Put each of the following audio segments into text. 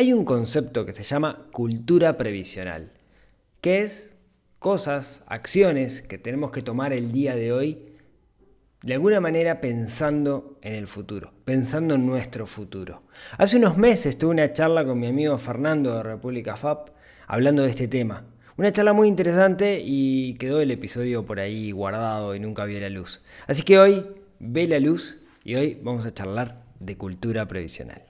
Hay un concepto que se llama cultura previsional, que es cosas, acciones que tenemos que tomar el día de hoy de alguna manera pensando en el futuro, pensando en nuestro futuro. Hace unos meses tuve una charla con mi amigo Fernando de República FAP hablando de este tema. Una charla muy interesante y quedó el episodio por ahí guardado y nunca vio la luz. Así que hoy ve la luz y hoy vamos a charlar de cultura previsional.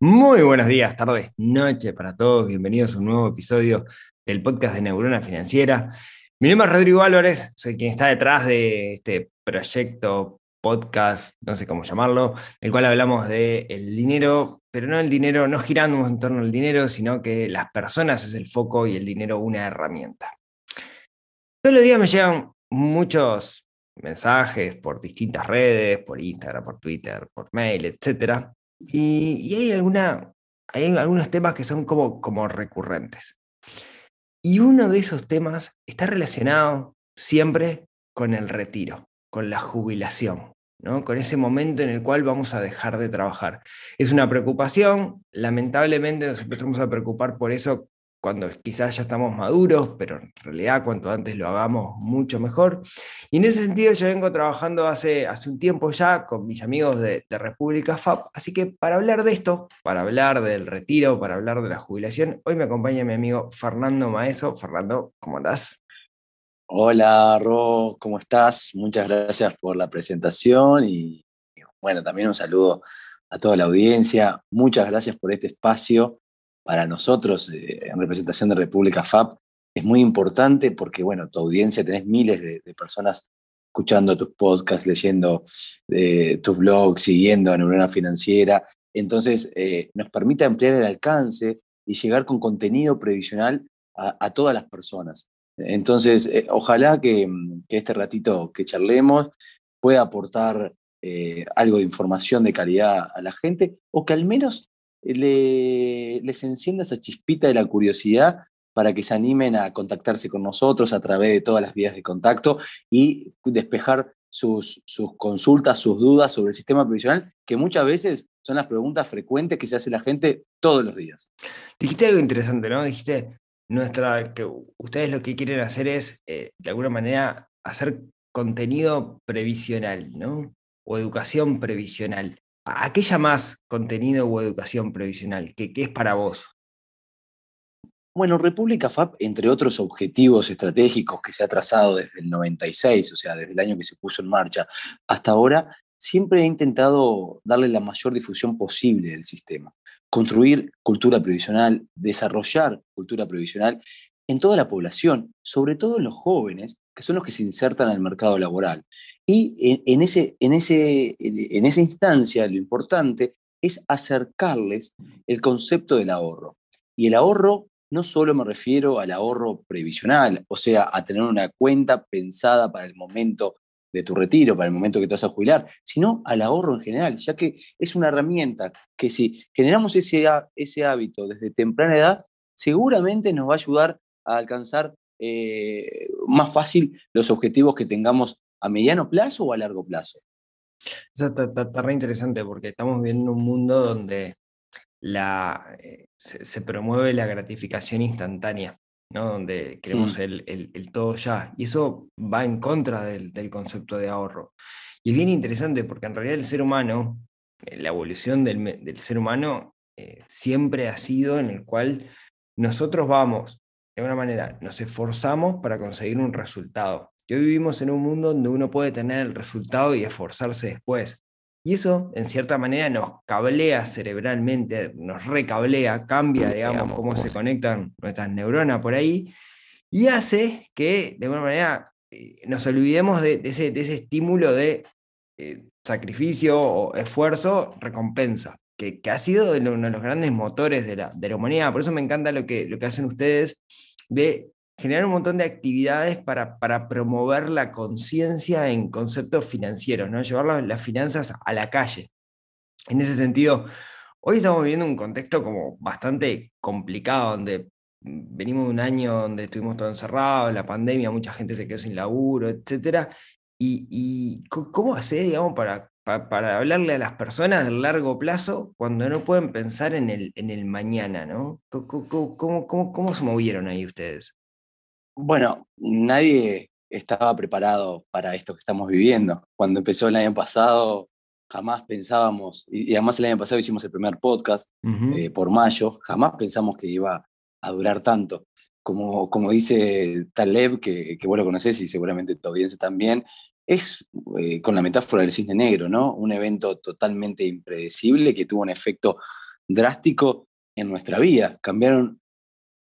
Muy buenos días, tardes, noche para todos. Bienvenidos a un nuevo episodio del podcast de Neurona Financiera. Mi nombre es Rodrigo Álvarez, soy quien está detrás de este proyecto, podcast, no sé cómo llamarlo, en el cual hablamos del el dinero, pero no el dinero, no giramos en torno al dinero, sino que las personas es el foco y el dinero una herramienta. Todos los días me llegan muchos mensajes por distintas redes, por Instagram, por Twitter, por mail, etc. Y, hay, hay algunos temas que son como, como recurrentes. Y uno de esos temas está relacionado siempre con el retiro, con la jubilación, ¿no? con ese momento en el cual vamos a dejar de trabajar. Es una preocupación, lamentablemente nos empezamos a preocupar por eso cuando quizás ya estamos maduros, pero en realidad cuanto antes lo hagamos mucho mejor. Y en ese sentido yo vengo trabajando hace, hace un tiempo ya con mis amigos de, República FAP, así que para hablar de esto, para hablar del retiro, para hablar de la jubilación, hoy me acompaña mi amigo Fernando Maeso. Fernando, ¿cómo andás? Hola, Ro, ¿cómo estás? Muchas gracias por la presentación y bueno, también un saludo a toda la audiencia. Muchas gracias por este espacio para nosotros eh, en representación de República FAP. Es muy importante porque, bueno, tu audiencia, tenés miles de, personas escuchando tus podcasts, leyendo eh, tus blogs, siguiendo a Neurona Financiera. Entonces, eh, nos permite ampliar el alcance y llegar con contenido previsional a, todas las personas. Entonces, ojalá que, este ratito que charlemos pueda aportar algo de información de calidad a la gente o que al menos le, les encienda esa chispita de la curiosidad para que se animen a contactarse con nosotros a través de todas las vías de contacto y despejar sus, sus consultas, sus dudas sobre el sistema previsional, que muchas veces son las preguntas frecuentes que se hace la gente todos los días. Dijiste algo interesante, ¿no? Dijiste, nuestra, que ustedes lo que quieren hacer es, eh, de alguna manera, hacer contenido previsional, ¿no? O educación previsional. ¿A qué llamás contenido o educación previsional? ¿Qué, ¿Qué, es para vos? Bueno, República FAP, entre otros objetivos estratégicos que se ha trazado desde el 96, o sea, desde el año que se puso en marcha, hasta ahora, siempre ha intentado darle la mayor difusión posible del sistema. Construir cultura previsional, desarrollar cultura previsional en toda la población, sobre todo en los jóvenes, que son los que se insertan al mercado laboral. Y en, ese, en, ese, en esa instancia lo importante es acercarles el concepto del ahorro. Y el ahorro no solo me refiero al ahorro previsional, o sea, a tener una cuenta pensada para el momento de tu retiro, para el momento que te vas a jubilar, sino al ahorro en general, ya que es una herramienta que si generamos ese, ese hábito desde temprana edad, seguramente nos va a ayudar a alcanzar eh, más fácil los objetivos que tengamos a mediano plazo o a largo plazo. Eso está, está, está re interesante porque estamos viviendo un mundo donde la, eh, se, se, promueve la gratificación instantánea, ¿no? donde queremos sí. el, el, el, todo ya. Y eso va en contra del, del, concepto de ahorro. Y es bien interesante porque en realidad el ser humano, eh, la evolución del, del ser humano, eh, siempre ha sido en el cual nosotros vamos, de alguna manera, nos esforzamos para conseguir un resultado. Y hoy vivimos en un mundo donde uno puede tener el resultado y esforzarse después. Y eso, en cierta manera, nos cablea cerebralmente, nos recablea, cambia, digamos, cómo se conectan nuestras neuronas por ahí, y hace que, de alguna manera, eh, nos olvidemos de, de ese, de ese estímulo de eh, sacrificio o esfuerzo, recompensa, que, que ha sido uno de los grandes motores de la, de la humanidad. Por eso me encanta lo que, lo que hacen ustedes de generar un montón de actividades para, para promover la conciencia en conceptos financieros, ¿no? llevar las, finanzas a la calle. En ese sentido, hoy estamos viviendo un contexto como bastante complicado, donde venimos de un año donde estuvimos todos encerrados, la pandemia, mucha gente se quedó sin laburo, etc. ¿Y, cómo hacer, digamos, para, pa- para, hablarle a las personas del largo plazo cuando no pueden pensar en el, en el mañana, ¿no? Co- ¿Cómo, cómo, cómo se movieron ahí ustedes? Bueno, nadie estaba preparado para esto que estamos viviendo. Cuando empezó el año pasado, jamás pensábamos, y además el año pasado hicimos el primer podcast eh, por mayo, jamás pensamos que iba a durar tanto. Como, como dice Taleb, que, que vos lo conocés y seguramente tu audiencia también, es eh, con la metáfora del cisne negro, ¿no? Un evento totalmente impredecible que tuvo un efecto drástico en nuestra vida. Cambiaron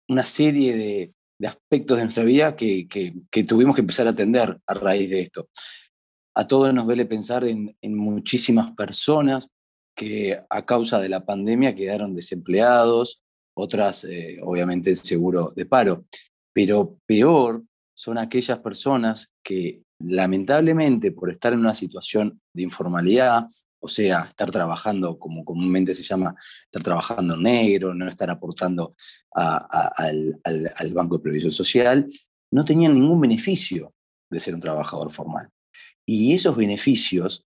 una serie de, de aspectos de nuestra vida que, que- tuvimos que empezar a atender a raíz de esto. A todos nos duele pensar en, en muchísimas personas que a causa de la pandemia quedaron desempleados, otras eh, obviamente en seguro de paro. Pero peor son aquellas personas que lamentablemente por estar en una situación de informalidad, o sea, estar trabajando como comúnmente se llama, estar trabajando negro, no estar aportando al Banco de Previsión Social, no tenían ningún beneficio de ser un trabajador formal. Y esos beneficios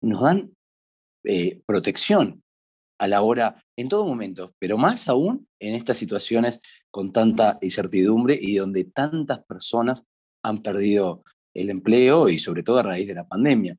nos dan eh, protección a la hora, en todo momento, pero más aún en estas situaciones con tanta incertidumbre y donde tantas personas han perdido el empleo y sobre todo a raíz de la pandemia.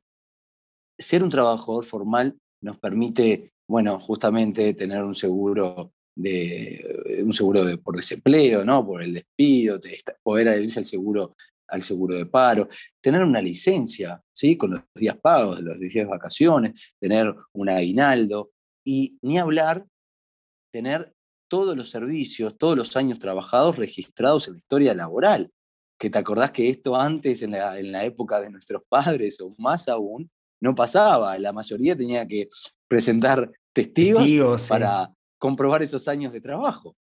Ser un trabajador formal nos permite, bueno, justamente tener un seguro de un seguro de, por desempleo, ¿no? Por el despido, poder adherirse al seguro al seguro de paro, tener una licencia, ¿sí? Con los días pagos, los días de vacaciones, tener un aguinaldo y ni hablar tener todos los servicios, todos los años trabajados registrados en la historia laboral. Que te acordás que esto antes, en la, en la época de nuestros padres o más aún, no pasaba. La mayoría tenía que presentar testigos, Testigos, sí. para comprobar esos años de trabajo.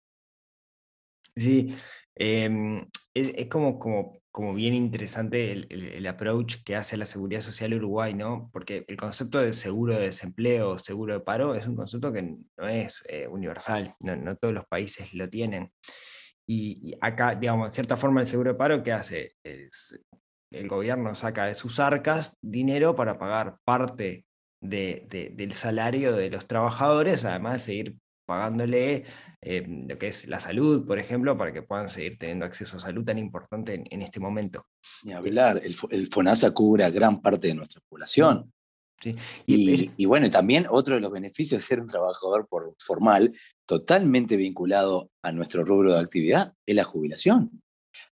Sí, em, es, es como, como, como bien interesante el, el- el approach que hace la Seguridad Social Uruguay, ¿no? Porque el concepto de seguro de desempleo seguro de paro es un concepto que no es eh, universal, no, no todos los países lo tienen. Y, y acá, digamos, en cierta forma, el seguro de paro, ¿qué hace? Es, el gobierno saca de sus arcas dinero para pagar parte de- de- del salario de los trabajadores, además de seguir pagándole eh, lo que es la salud, por ejemplo, para que puedan seguir teniendo acceso a salud tan importante en, en este momento. Ni hablar, el, Fo- el FONASA cubre a gran parte de nuestra población. ¿sí? Y bueno, también otro de los beneficios de ser un trabajador por, formal, totalmente vinculado a nuestro rubro de actividad, es la jubilación.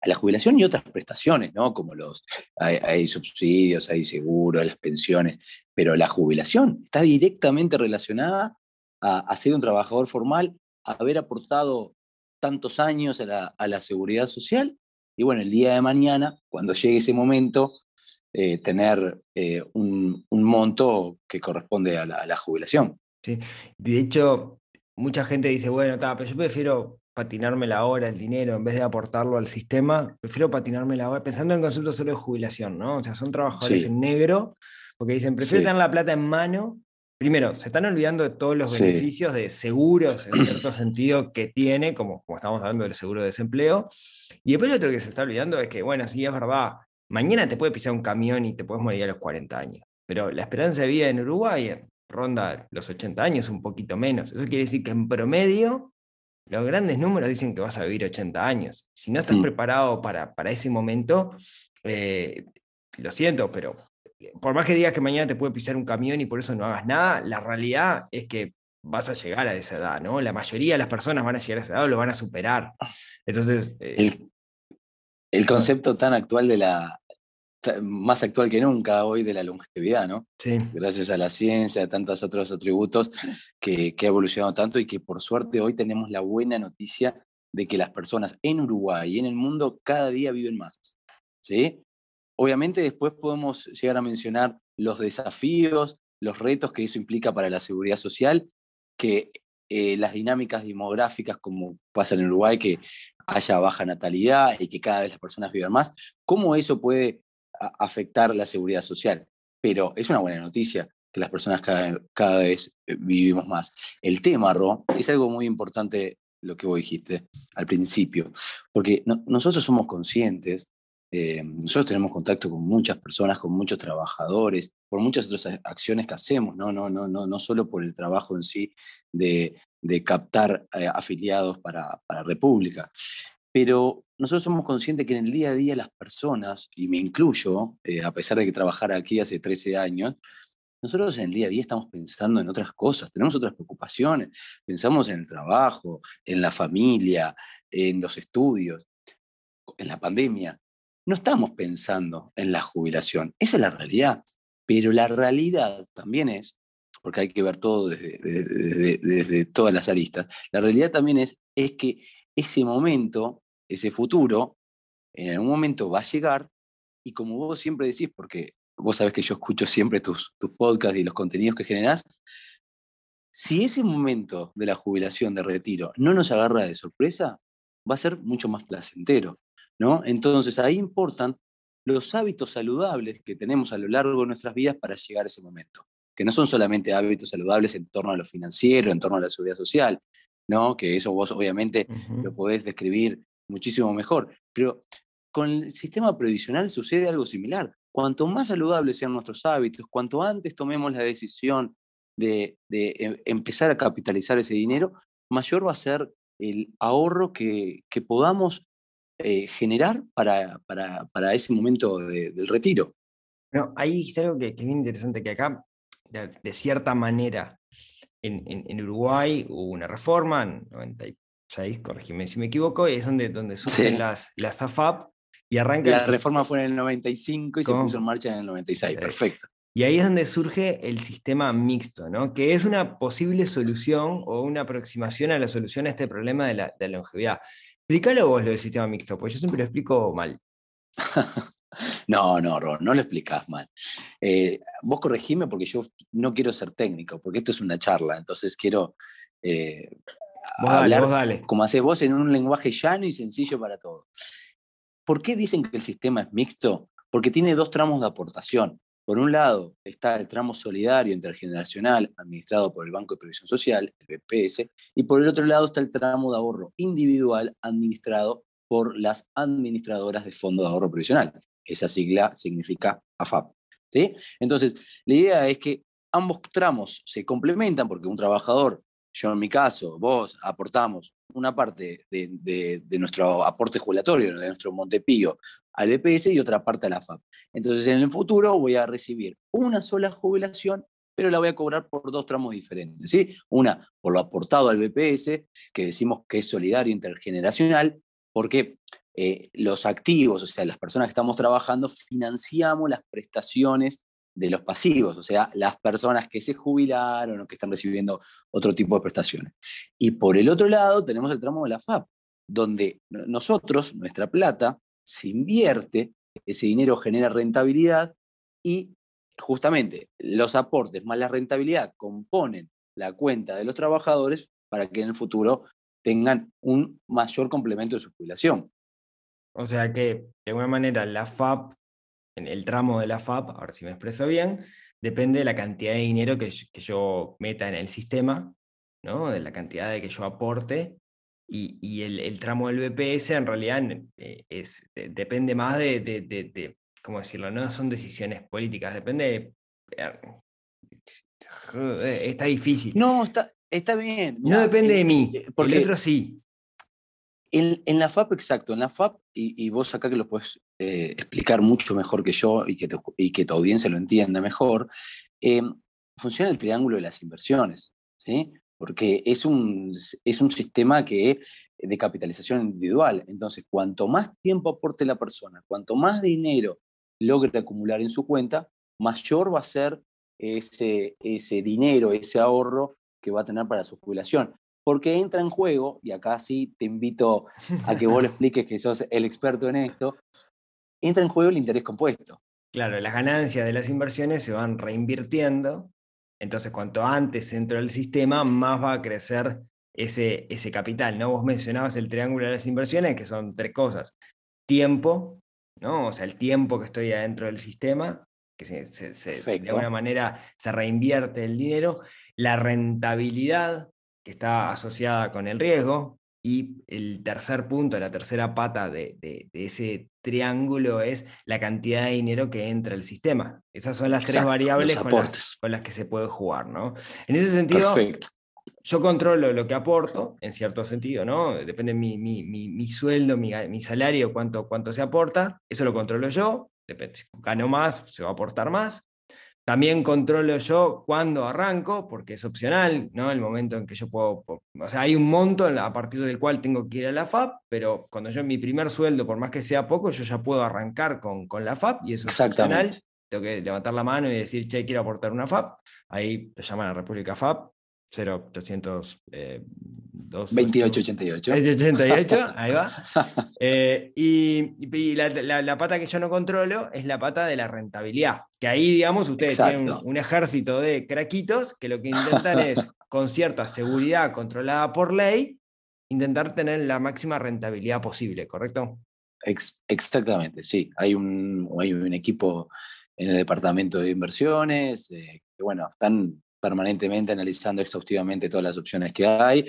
A la jubilación y otras prestaciones, ¿no? Como los, hay, hay subsidios, hay seguros, las pensiones, pero la jubilación está directamente relacionada a, ser un trabajador formal, a haber aportado tantos años a la, seguridad social y bueno, el día de mañana, cuando llegue ese momento, eh, tener eh, un, monto que corresponde a la, jubilación. Sí. De hecho, mucha gente dice, bueno, pero yo prefiero patinarme la hora, el dinero, en vez de aportarlo al sistema, prefiero patinarme la hora, pensando en el concepto solo de jubilación, ¿no? O sea, son trabajadores Sí. en negro, porque dicen, prefiero Sí. tener la plata en mano. Primero, se están olvidando de todos los Sí. beneficios de seguros, en cierto sentido, que tiene, como, como estamos hablando del seguro de desempleo. Y después lo otro que se está olvidando es que, bueno, sí, es verdad, mañana te puede pisar un camión y te puedes morir a los 40 años. Pero la esperanza de vida en Uruguay ronda los 80 años, un poquito menos. Eso quiere decir que en promedio los grandes números dicen que vas a vivir 80 años. Si no estás preparado para, para ese momento, eh, lo siento, pero por más que digas que mañana te puede pisar un camión y por eso no hagas nada, la realidad es que vas a llegar a esa edad, ¿no? La mayoría de las personas van a llegar a esa edad o lo van a superar. Entonces, eh, El, el concepto tan actual de la, más actual que nunca hoy de la longevidad, ¿no? sí, Gracias a la ciencia, a tantos otros atributos que, que ha evolucionado tanto y que por suerte hoy tenemos la buena noticia de que las personas en Uruguay y en el mundo cada día viven más. ¿sí? obviamente después podemos llegar a mencionar los desafíos, los retos que eso implica para la seguridad social, que eh, las dinámicas demográficas, como pasa en Uruguay, que haya baja natalidad y que cada vez las personas vivan más, cómo eso puede afectar la seguridad social. Pero es una buena noticia que las personas cada, vez eh, vivimos más. El tema, Ro, es algo muy importante lo que vos dijiste al principio, porque nosotros somos conscientes, eh, nosotros tenemos contacto con muchas personas, con muchos trabajadores, por muchas otras acciones que hacemos, no, no, no, no, no solo por el trabajo en sí de, captar eh, afiliados para, para República, pero nosotros somos conscientes que en el día a día las personas, y me incluyo, a pesar de que trabajar aquí hace 13 años, nosotros en el día a día estamos pensando en otras cosas, tenemos otras preocupaciones, pensamos en el trabajo, en la familia, en los estudios, en la pandemia. No estamos pensando en la jubilación, esa es la realidad, pero la realidad también es, porque hay que ver todo desde, todas las aristas, la realidad también es, es que ese momento, ese futuro, en algún momento va a llegar y como vos siempre decís, porque vos sabés que yo escucho siempre tus, tus podcasts y los contenidos que generás, si ese momento de la jubilación, de retiro, no nos agarra de sorpresa, va a ser mucho más placentero, ¿no? Entonces ahí importan los hábitos saludables que tenemos a lo largo de nuestras vidas para llegar a ese momento, que no son solamente hábitos saludables en torno a lo financiero, en torno a la seguridad social, ¿no? Que eso vos obviamente lo podés describir muchísimo mejor, pero con el sistema previsional sucede algo similar. Cuanto más saludables sean nuestros hábitos, cuanto antes tomemos la decisión de, em, empezar a capitalizar ese dinero, mayor va a ser el ahorro que, podamos eh, generar para, para, ese momento del retiro. Bueno, ahí es algo que, es bien interesante, que acá, de, cierta manera, en, Uruguay hubo una reforma en 96, corregime si me equivoco, y es donde, donde surgen las, las AFAP, la reforma fue en el 95 y se puso en marcha en el 96. Perfecto. Y ahí es donde surge el sistema mixto, ¿no? que es una posible solución o una aproximación a la solución a este problema de la, longevidad. Explícalo vos lo del sistema mixto, porque yo siempre lo explico mal. no, no, no lo explicás mal. Eh, vos corregime porque yo no quiero ser técnico, porque esto es una charla, entonces quiero eh, hablar como haces vos en un lenguaje llano y sencillo para todos. ¿Por qué dicen que el sistema es mixto? Porque tiene dos tramos de aportación. Por un lado está el tramo solidario intergeneracional administrado por el Banco de Previsión Social, el BPS, y por el otro lado está el tramo de ahorro individual administrado por las administradoras de Fondo de Ahorro Previsional. Esa sigla significa AFAP. ¿sí? Entonces, la idea es que ambos tramos se complementan porque un trabajador yo en mi caso, vos aportamos una parte de, nuestro aporte jubilatorio, de nuestro Montepío al EPS y otra parte a la FAP. Entonces en el futuro voy a recibir una sola jubilación, pero la voy a cobrar por dos tramos diferentes. ¿sí? Una por lo aportado al BPS, que decimos que es solidario intergeneracional, porque eh, los activos, o sea, las personas que estamos trabajando, financiamos las prestaciones de los pasivos, o sea, las personas que se jubilaron o que están recibiendo otro tipo de prestaciones. Y por el otro lado tenemos el tramo de la FAP, donde nosotros, nuestra plata, se invierte, ese dinero genera rentabilidad y justamente los aportes más la rentabilidad componen la cuenta de los trabajadores para que en el futuro tengan un mayor complemento de su jubilación. O sea que, de alguna manera, la FAP el tramo de la FAP, ahora si me expreso bien, depende de la cantidad de dinero que, yo meta en el sistema, ¿no? de la cantidad de que yo aporte, y, el, tramo del BPS en realidad eh, es, depende más de, ¿cómo decirlo? No son decisiones políticas, depende... Eh, está difícil. No, está, está bien. no depende de mí, porque el otro sí. En, la FAP, exacto, en la FAP, y, vos acá que lo puedes eh, explicar mucho mejor que yo y que, y que tu audiencia lo entienda mejor, eh, funciona el triángulo de las inversiones, ¿sí? Porque es un, es un sistema que, de capitalización individual. Entonces, cuanto más tiempo aporte la persona, cuanto más dinero logre acumular en su cuenta, mayor va a ser ese, ese dinero, ese ahorro que va a tener para su jubilación porque entra en juego, y acá sí te invito a que vos lo expliques que sos el experto en esto, entra en juego el interés compuesto. Claro, las ganancias de las inversiones se van reinvirtiendo, entonces cuanto antes entro al sistema, más va a crecer ese, ese capital. ¿no? Vos mencionabas el triángulo de las inversiones, que son tres cosas. Tiempo, ¿no? o sea, el tiempo que estoy adentro del sistema, que se- se- se- de alguna manera se reinvierte el dinero, la rentabilidad, que está asociada con el riesgo, y el tercer punto, la tercera pata de, de- de ese triángulo es la cantidad de dinero que entra al sistema. Esas son las tres variables con las, con las que se puede jugar, ¿no? En ese sentido, Perfecto. yo controlo lo que aporto, en cierto sentido, ¿no? Depende de mi, mi- mi- mi sueldo, mi, salario, cuánto, cuánto se aporta, eso lo controlo yo, depende, si gano más, se va a aportar más. También controlo yo cuándo arranco, porque es opcional, ¿no? El momento en que yo puedo, o sea, hay un monto a partir del cual tengo que ir a la FAP, pero cuando yo mi primer sueldo, por más que sea poco, yo ya puedo arrancar con, con la FAP y eso es opcional. Tengo que levantar la mano y decir, che, quiero aportar una FAP. Ahí te llaman a República FAP, 0800 eh, 2, 2888. 88, ahí va. Eh, y y la, la- la pata que yo no controlo es la pata de la rentabilidad. Que ahí, digamos, ustedes tienen un, ejército de craquitos que lo que intentan es, con cierta seguridad controlada por ley, intentar tener la máxima rentabilidad posible, ¿correcto? Ex- exactamente, sí. Hay un, hay un equipo en el departamento de inversiones eh, que, bueno, están permanentemente analizando exhaustivamente todas las opciones que hay.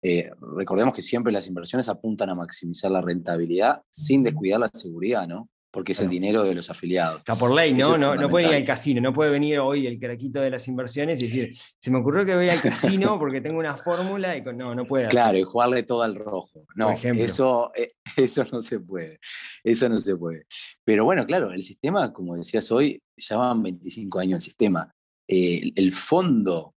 Eh, recordemos que siempre las inversiones apuntan a maximizar la rentabilidad sin descuidar la seguridad, ¿no? Porque es el dinero de los afiliados. Está por ley, ¿no? No, no puede ir al casino, no puede venir hoy el craquito de las inversiones y decir, se me ocurrió que voy al casino porque tengo una fórmula y con... no, no puede. hacer. Claro, y jugarle todo al rojo. No, eso, eh, eso no se puede. Eso no se puede. Pero bueno, claro, el sistema, como decías hoy, ya van 25 años el sistema. El- fondo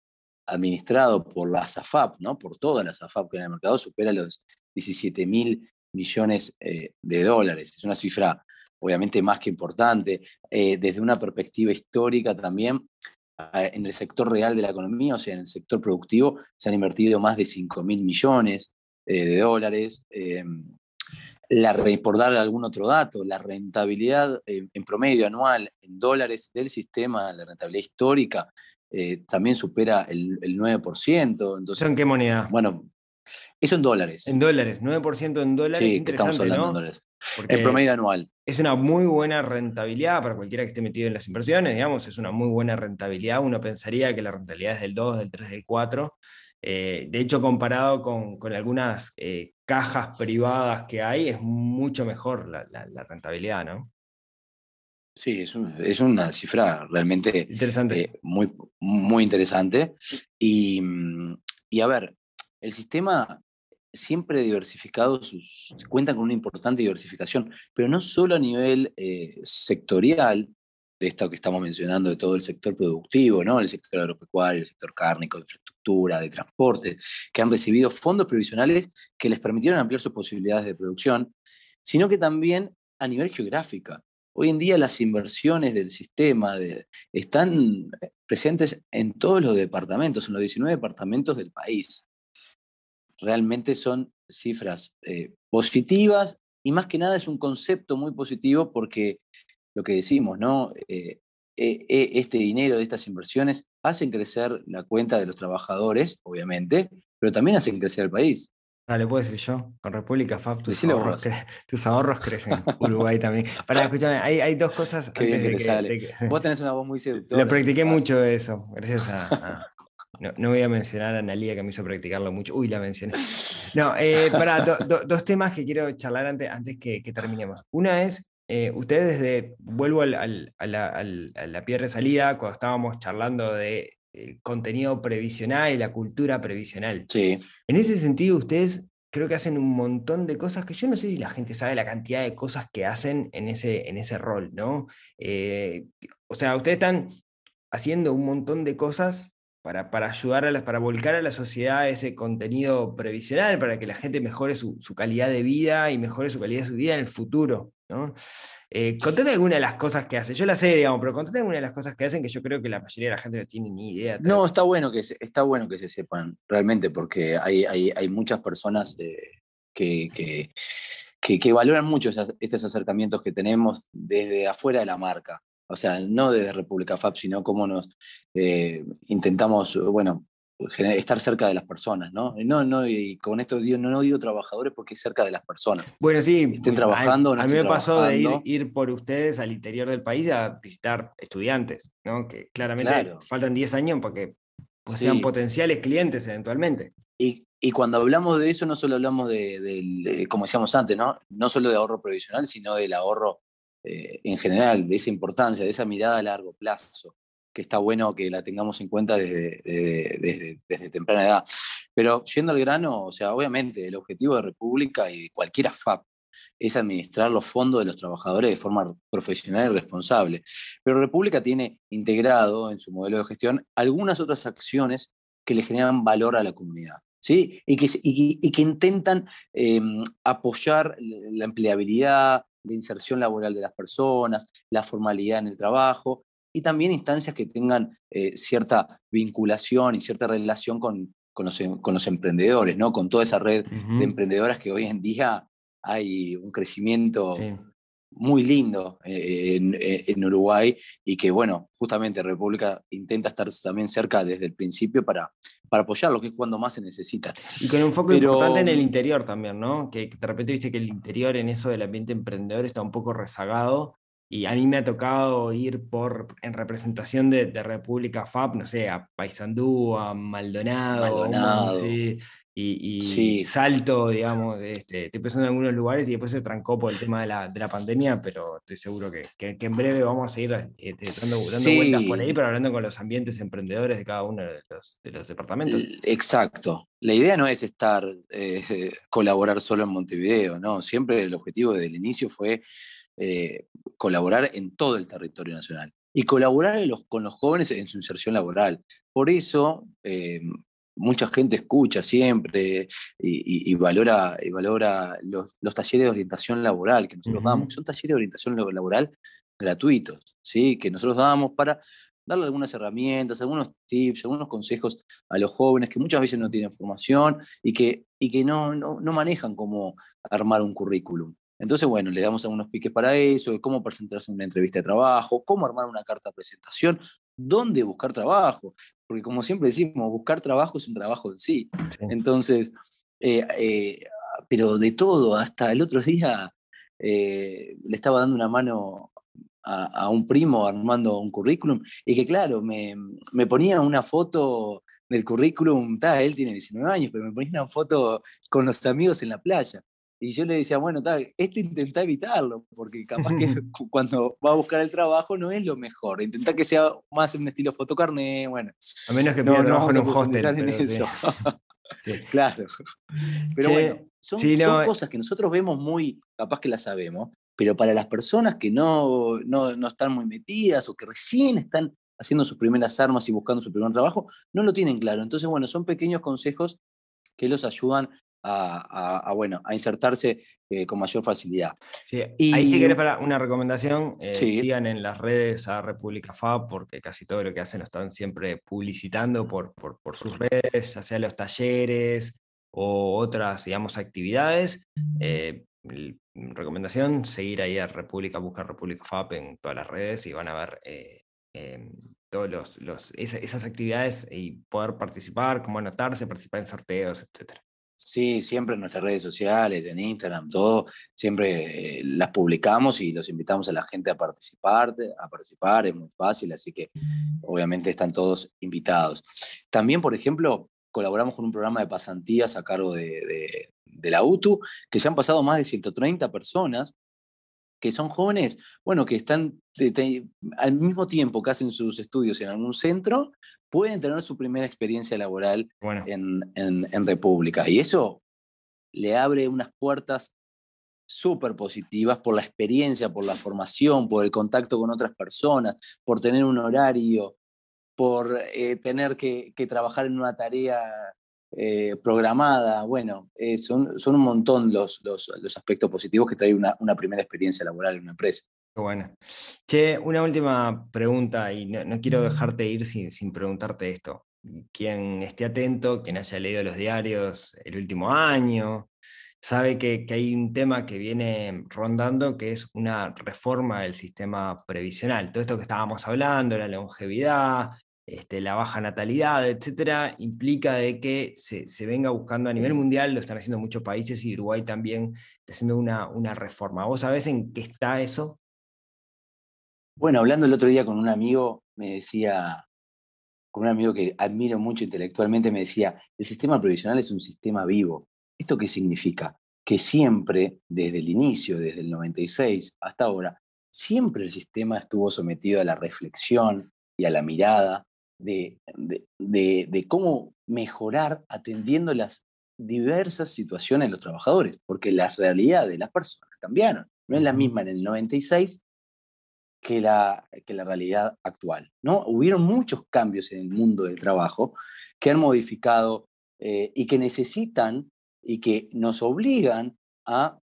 administrado por la SAFAP, ¿no? por todas las SAFAP que en el mercado, supera los 17 mil millones eh, de dólares. Es una cifra obviamente más que importante. Eh, desde una perspectiva histórica también, en el sector real de la economía, o sea, en el sector productivo, se han invertido más de 5 mil millones eh, de dólares. La, por dar algún otro dato, la rentabilidad eh, en promedio anual en dólares del sistema, la rentabilidad histórica, eh, también supera el, el 9%. ¿Eso Entonces, en qué moneda? bueno, eso en dólares. En dólares, 9% en dólares. sí, que estamos hablando ¿no? en dólares. Porque El promedio anual. es una muy buena rentabilidad para cualquiera que esté metido en las inversiones, digamos, es una muy buena rentabilidad. Uno pensaría que la rentabilidad es del 2, del 3, del 4. Eh, de hecho, comparado con, con algunas eh, cajas privadas que hay, es mucho mejor la, la- la rentabilidad, ¿no? Sí, es, un- es una cifra realmente Interesante. eh, muy, muy interesante. Y, mm, y a ver, el sistema siempre diversificado, sus, cuenta con una importante diversificación, pero no solo a nivel sectorial, de esto que estamos mencionando, de todo el sector productivo, ¿no? el sector agropecuario, el sector cárnico, de infraestructura, de transporte, que han recibido fondos previsionales que les permitieron ampliar sus posibilidades de producción, sino que también a nivel geográfica. Hoy en día las inversiones del sistema de- están presentes en todos los departamentos, en los 19 departamentos del país. Realmente son cifras eh, positivas y más que nada es un concepto muy positivo porque lo que decimos, ¿no? Eh, eh, eh, este dinero de estas inversiones hacen crecer la cuenta de los trabajadores, obviamente, pero también hacen crecer el país. Dale, puedo decir yo, con República FAB, tus, ahorros, cre- tus ahorros crecen. Uruguay también. Para, escúchame, hay, hay dos cosas. Qué bien que de te sale. de que- Vos tenés una voz muy seductora. Lo practiqué mucho eso, gracias a. a- no, no voy a mencionar a Analia que me hizo practicarlo mucho. Uy, la mencioné. No, eh, do- do- dos temas que quiero charlar antes, antes que, que terminemos. Una es, eh, ustedes desde, vuelvo al- al- a, la, al- a la piedra de salida, cuando estábamos charlando de eh, contenido previsional y la cultura previsional. Sí, En ese sentido, ustedes creo que hacen un montón de cosas que yo no sé si la gente sabe la cantidad de cosas que hacen en ese, en ese rol, ¿no? Eh, o sea, ustedes están haciendo un montón de cosas para, para ayudar a las, para volcar a la sociedad ese contenido previsional, para que la gente mejore su, su calidad de vida y mejore su calidad de su vida en el futuro, ¿no? Eh, contate alguna de las cosas que hacen. Yo la sé, digamos, pero contate alguna de las cosas que hacen que yo creo que la mayoría de la gente no tiene ni idea. No, está bueno que se, está bueno que se sepan, realmente, porque hay, hay, hay muchas personas eh, que, que, que, valoran mucho estos acercamientos que tenemos desde afuera de la marca. O sea, no desde República Fab, sino cómo nos eh, intentamos, bueno, estar cerca de las personas, ¿no? No, no, y con esto digo, no, no digo trabajadores porque es cerca de las personas. Bueno, sí. Estén a- trabajando o no A, mí me pasó de ir, por ustedes al interior del país a visitar estudiantes, ¿no? Que claramente Claro. faltan 10 años para que pues, Sí. sean potenciales clientes eventualmente. Y, y cuando hablamos de eso, no solo hablamos de, como decíamos antes, ¿no? no solo de ahorro provisional, sino del ahorro eh, en general, de esa importancia, de esa mirada a largo plazo, está bueno que la tengamos en cuenta desde, desde, temprana edad. Pero yendo al grano, o sea, obviamente el objetivo de República y de cualquier AFAP es administrar los fondos de los trabajadores de forma profesional y responsable. Pero República tiene integrado en su modelo de gestión algunas otras acciones que le generan valor a la comunidad. ¿sí? Y, que, y que- intentan eh, apoyar la empleabilidad, la inserción laboral de las personas, la formalidad en el trabajo y también instancias que tengan eh, cierta vinculación y cierta relación con, con, los, em- con los emprendedores, ¿no? con toda esa red de emprendedoras que hoy en día hay un crecimiento Sí. muy lindo eh, en, en Uruguay y que, bueno, justamente República intenta estar también cerca desde el principio para, para apoyarlo, que es cuando más se necesita. Y con un foco Pero- importante en el interior también, ¿no? Que de repente dice que el interior en eso del ambiente emprendedor está un poco rezagado. Y a mí me ha tocado ir por, en representación de, de República FAP, no sé, a Paysandú, a Maldonado, Maldonado. sí, y, y Sí. Salto, digamos, este, estoy pensando en algunos lugares y después se trancó por el tema de la, de la pandemia, pero estoy seguro que, que- que en breve vamos a seguir este, dando, dando Sí. vueltas por ahí, pero hablando con los ambientes emprendedores de cada uno de los, de los departamentos. Exacto. La idea no es estar, eh, colaborar solo en Montevideo, ¿no? Siempre el objetivo desde el inicio fue eh, colaborar en todo el territorio nacional y colaborar los- con los jóvenes en su inserción laboral. Por eso, eh, mucha gente escucha siempre y, y- y valora, y valora los, los talleres de orientación laboral que nosotros damos, son talleres de orientación laboral gratuitos, ¿sí? que nosotros damos para darle algunas herramientas, algunos tips, algunos consejos a los jóvenes que muchas veces no tienen formación y que, y que no, no, no manejan cómo armar un currículum. Entonces, bueno, le damos algunos piques para eso, de cómo presentarse en una entrevista de trabajo, cómo armar una carta de presentación, dónde buscar trabajo, porque como siempre decimos, buscar trabajo es un trabajo en sí. Sí. Entonces, eh, eh, pero de todo, hasta el otro día eh, le estaba dando una mano a, a un primo armando un currículum y que claro, me, me ponía una foto del currículum, él tiene 19 años, pero me ponía una foto con los amigos en la playa. Y yo le decía, bueno, ta, este intenta evitarlo, porque capaz que cu- cuando va a buscar el trabajo no es lo mejor. Intenta que sea más en un estilo fotocarné, bueno. A menos que pida no trabajo en un hostel. en sí. Sí. Claro. Pero bueno, son, sí, no, son eh. cosas que nosotros vemos muy, capaz que las sabemos, pero para las personas que no, no, no están muy metidas o que recién están haciendo sus primeras armas y buscando su primer trabajo, no lo tienen claro. Entonces, bueno, son pequeños consejos que los ayudan a, a- a, bueno, a insertarse eh, con mayor facilidad. Sí, Y- Ahí si querés para una recomendación, eh, Sí. sigan en las redes a República Fab porque casi todo lo que hacen lo están siempre publicitando por, por, por sus redes, ya sea los talleres o otras, digamos, actividades. Eh, recomendación, seguir ahí a República, buscar República Fab en todas las redes y van a ver em, todos los, los- esa- esas actividades y poder participar, cómo anotarse, participar en sorteos, etcétera. Sí, siempre en nuestras redes sociales, en Instagram, todo, siempre eh, las publicamos y los invitamos a la gente a participar, a participar, es muy fácil, así que obviamente están todos invitados. También, por ejemplo, colaboramos con un programa de pasantías a cargo de, de- la UTU, que ya han pasado más de 130 personas, que son jóvenes, bueno, que están te- te- al mismo tiempo que hacen sus estudios en algún centro, pueden tener su primera experiencia laboral Bueno, en, en- en República. Y eso le abre unas puertas súper positivas por la experiencia, por la formación, por el contacto con otras personas, por tener un horario, por eh, tener que, que trabajar en una tarea eh, programada. Bueno, eh, son, un montón los, aspectos positivos que trae una, primera experiencia laboral en una empresa. Bueno. Che, una última pregunta y no, quiero dejarte ir sin, preguntarte esto. Quien esté atento, quien haya leído los diarios el último año sabe que, hay un tema que viene rondando, que es una reforma del sistema previsional. Todo esto que estábamos hablando, la longevidad, este, la baja natalidad, etcétera, implica de que se, venga buscando a nivel mundial, lo están haciendo muchos países y Uruguay también está haciendo una, una reforma. ¿Vos sabés en qué está eso? Bueno, hablando el otro día con un amigo, me decía, con un amigo que admiro mucho intelectualmente, me decía, el sistema previsional es un sistema vivo. ¿Esto qué significa? Que siempre, desde el inicio, desde el 96 hasta ahora, siempre el sistema estuvo sometido a la reflexión y a la mirada de, de, de, cómo mejorar atendiendo las diversas situaciones de los trabajadores, porque la realidad de las personas cambiaron. No es la misma en el 96 que la, que la realidad actual. ¿no? Hubieron muchos cambios en el mundo del trabajo que han modificado eh, y que necesitan y que nos obligan a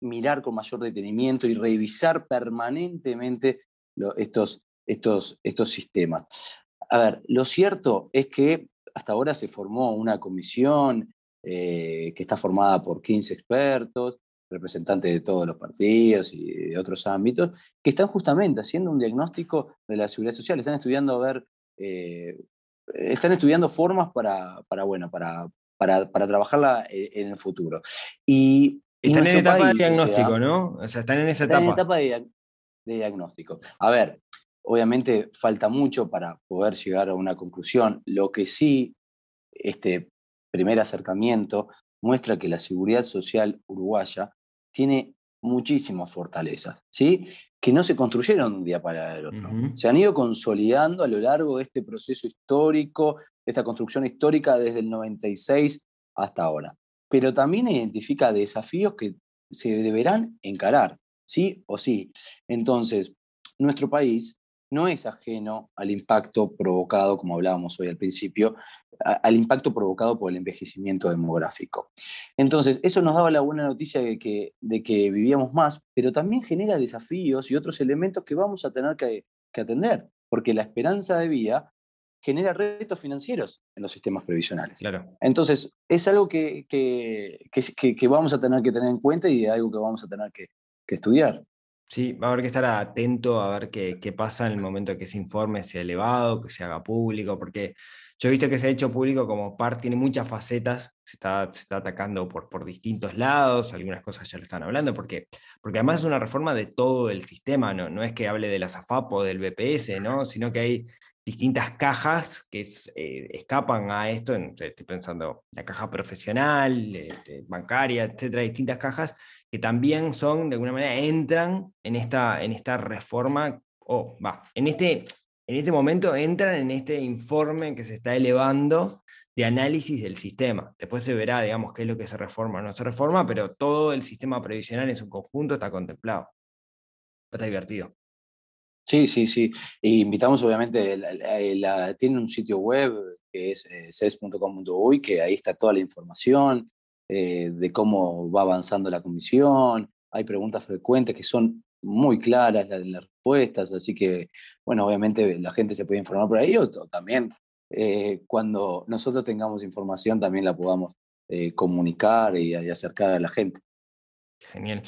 mirar con mayor detenimiento y revisar permanentemente lo, estos, estos, estos sistemas. A ver, lo cierto es que hasta ahora se formó una comisión eh, que está formada por 15 expertos, representantes de todos los partidos y de otros ámbitos, que están justamente haciendo un diagnóstico de la seguridad social, están estudiando a ver, eh, están estudiando formas para, para bueno, para, para, para, trabajarla en el futuro. Y, están en etapa país, de diagnóstico, o sea, ¿no? O sea, están en esa están etapa. en etapa de, de diagnóstico. A ver, Obviamente falta mucho para poder llegar a una conclusión. Lo que sí, este primer acercamiento muestra que la seguridad social uruguaya tiene muchísimas fortalezas, ¿sí? que no se construyeron de un día para el otro. Uh -huh. Se han ido consolidando a lo largo de este proceso histórico, esta construcción histórica desde el 96 hasta ahora. Pero también identifica desafíos que se deberán encarar, sí o sí. Entonces, nuestro país no es ajeno al impacto provocado, como hablábamos hoy al principio, al impacto provocado por el envejecimiento demográfico. Entonces, eso nos daba la buena noticia de que, de que vivíamos más, pero también genera desafíos y otros elementos que vamos a tener que, que atender, porque la esperanza de vida genera retos financieros en los sistemas previsionales. Claro. Entonces, es algo que, que, que, que, vamos a tener que tener en cuenta y algo que vamos a tener que estudiar. Sí, va a haber que estar atento a ver qué, qué, pasa en el momento que ese informe sea elevado, que se haga público, porque yo he visto que se ha hecho público como par, tiene muchas facetas, se está, se está atacando por, por distintos lados, algunas cosas ya lo están hablando, porque, porque además es una reforma de todo el sistema, no, no es que hable de la o del BPS, ¿no? sino que hay distintas cajas que eh, escapan a esto, estoy pensando la caja profesional, este, bancaria, etcétera, distintas cajas que también son, de alguna manera, entran en esta, en esta reforma, o va, en este, en este momento entran en este informe que se está elevando de análisis del sistema. Después se verá, digamos, qué es lo que se reforma o no se reforma, pero todo el sistema previsional en su conjunto está contemplado. Está divertido. Sí, sí, sí. Y invitamos, obviamente, la, tiene un sitio web que es eh, que ahí está toda la información eh, de cómo va avanzando la comisión. Hay preguntas frecuentes que son muy claras las, las respuestas, así que, bueno, obviamente la gente se puede informar por ahí o también eh, cuando nosotros tengamos información también la podamos eh, comunicar y, y acercar a la gente. Genial.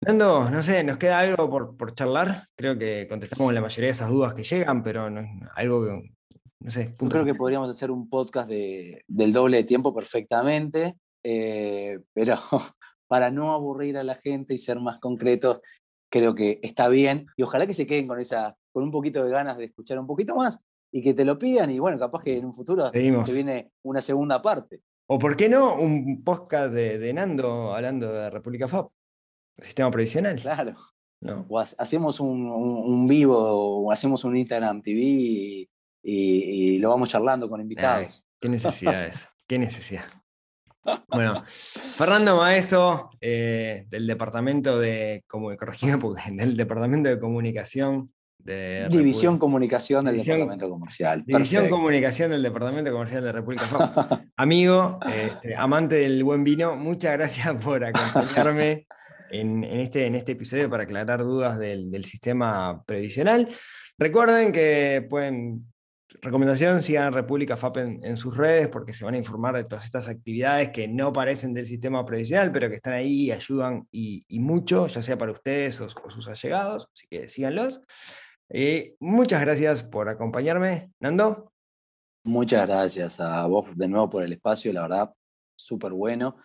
Nando, no sé, ¿nos queda algo por, por, charlar? Creo que contestamos la mayoría de esas dudas que llegan, pero no, algo que, no sé. Yo creo que podríamos hacer un podcast de, del doble de tiempo perfectamente, eh, pero para no aburrir a la gente y ser más concretos, creo que está bien. Y ojalá que se queden con, esa, con un poquito de ganas de escuchar un poquito más y que te lo pidan y bueno, capaz que en un futuro Seguimos. se viene una segunda parte. O por qué no, un podcast de, de Nando hablando de República FAP. Sistema previsional. Claro. No. O hacemos un, un, un, vivo o hacemos un Instagram TV y, y, y lo vamos charlando con invitados. Ay, qué necesidad eso. Qué necesidad. Bueno, Fernando Maeso, eh, del departamento de corregime porque del departamento de comunicación de División República. Comunicación del División, Departamento Comercial. División Perfecto. Comunicación del Departamento Comercial de República FAP. Amigo, este, amante del buen vino, muchas gracias por acompañarme en, en, este, en este episodio para aclarar dudas del, del sistema previsional. Recuerden que pueden recomendación, sigan República FAP en, sus redes porque se van a informar de todas estas actividades que no parecen del sistema previsional, pero que están ahí y ayudan y, mucho, ya sea para ustedes o, sus allegados, así que síganlos. Eh, muchas gracias por acompañarme, Nando. Muchas gracias a vos de nuevo por el espacio, la verdad, súper bueno.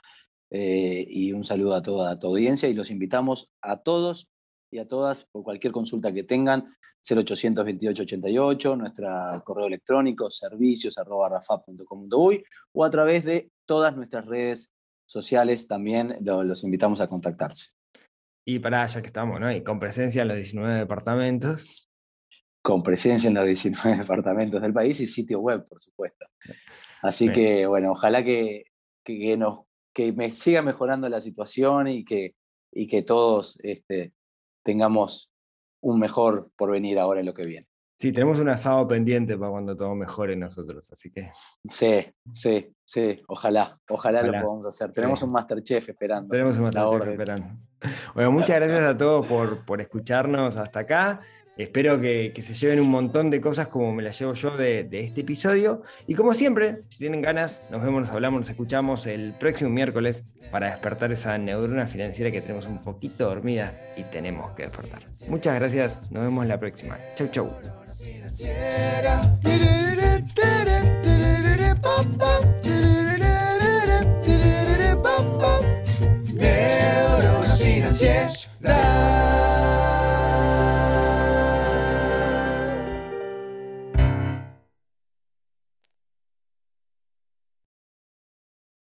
Eh, y un saludo a toda tu audiencia y los invitamos a todos y a todas por cualquier consulta que tengan 0800 2888, nuestro correo electrónico servicios arroba o a través de todas nuestras redes sociales también los invitamos a contactarse. Y para ya que estamos, ¿no? Y con presencia en los 19 departamentos. Con presencia en los 19 departamentos del país y sitio web, por supuesto. Así que, bueno, ojalá que, que, nos, que me siga mejorando la situación y que, y que todos este, tengamos un mejor porvenir ahora en lo que viene. Sí, tenemos un asado pendiente para cuando todo mejore nosotros, así que. Sí, sí, sí, ojalá, ojalá, lo podamos hacer. Tenemos un Masterchef esperando. Tenemos un Masterchef esperando. Bueno, muchas gracias a todos por, por escucharnos hasta acá. Espero que, se lleven un montón de cosas como me las llevo yo de, este episodio. Y como siempre, si tienen ganas, nos vemos, nos hablamos, nos escuchamos el próximo miércoles para despertar esa neurona financiera que tenemos un poquito dormida y tenemos que despertar. Muchas gracias, nos vemos la próxima. Chau, chau.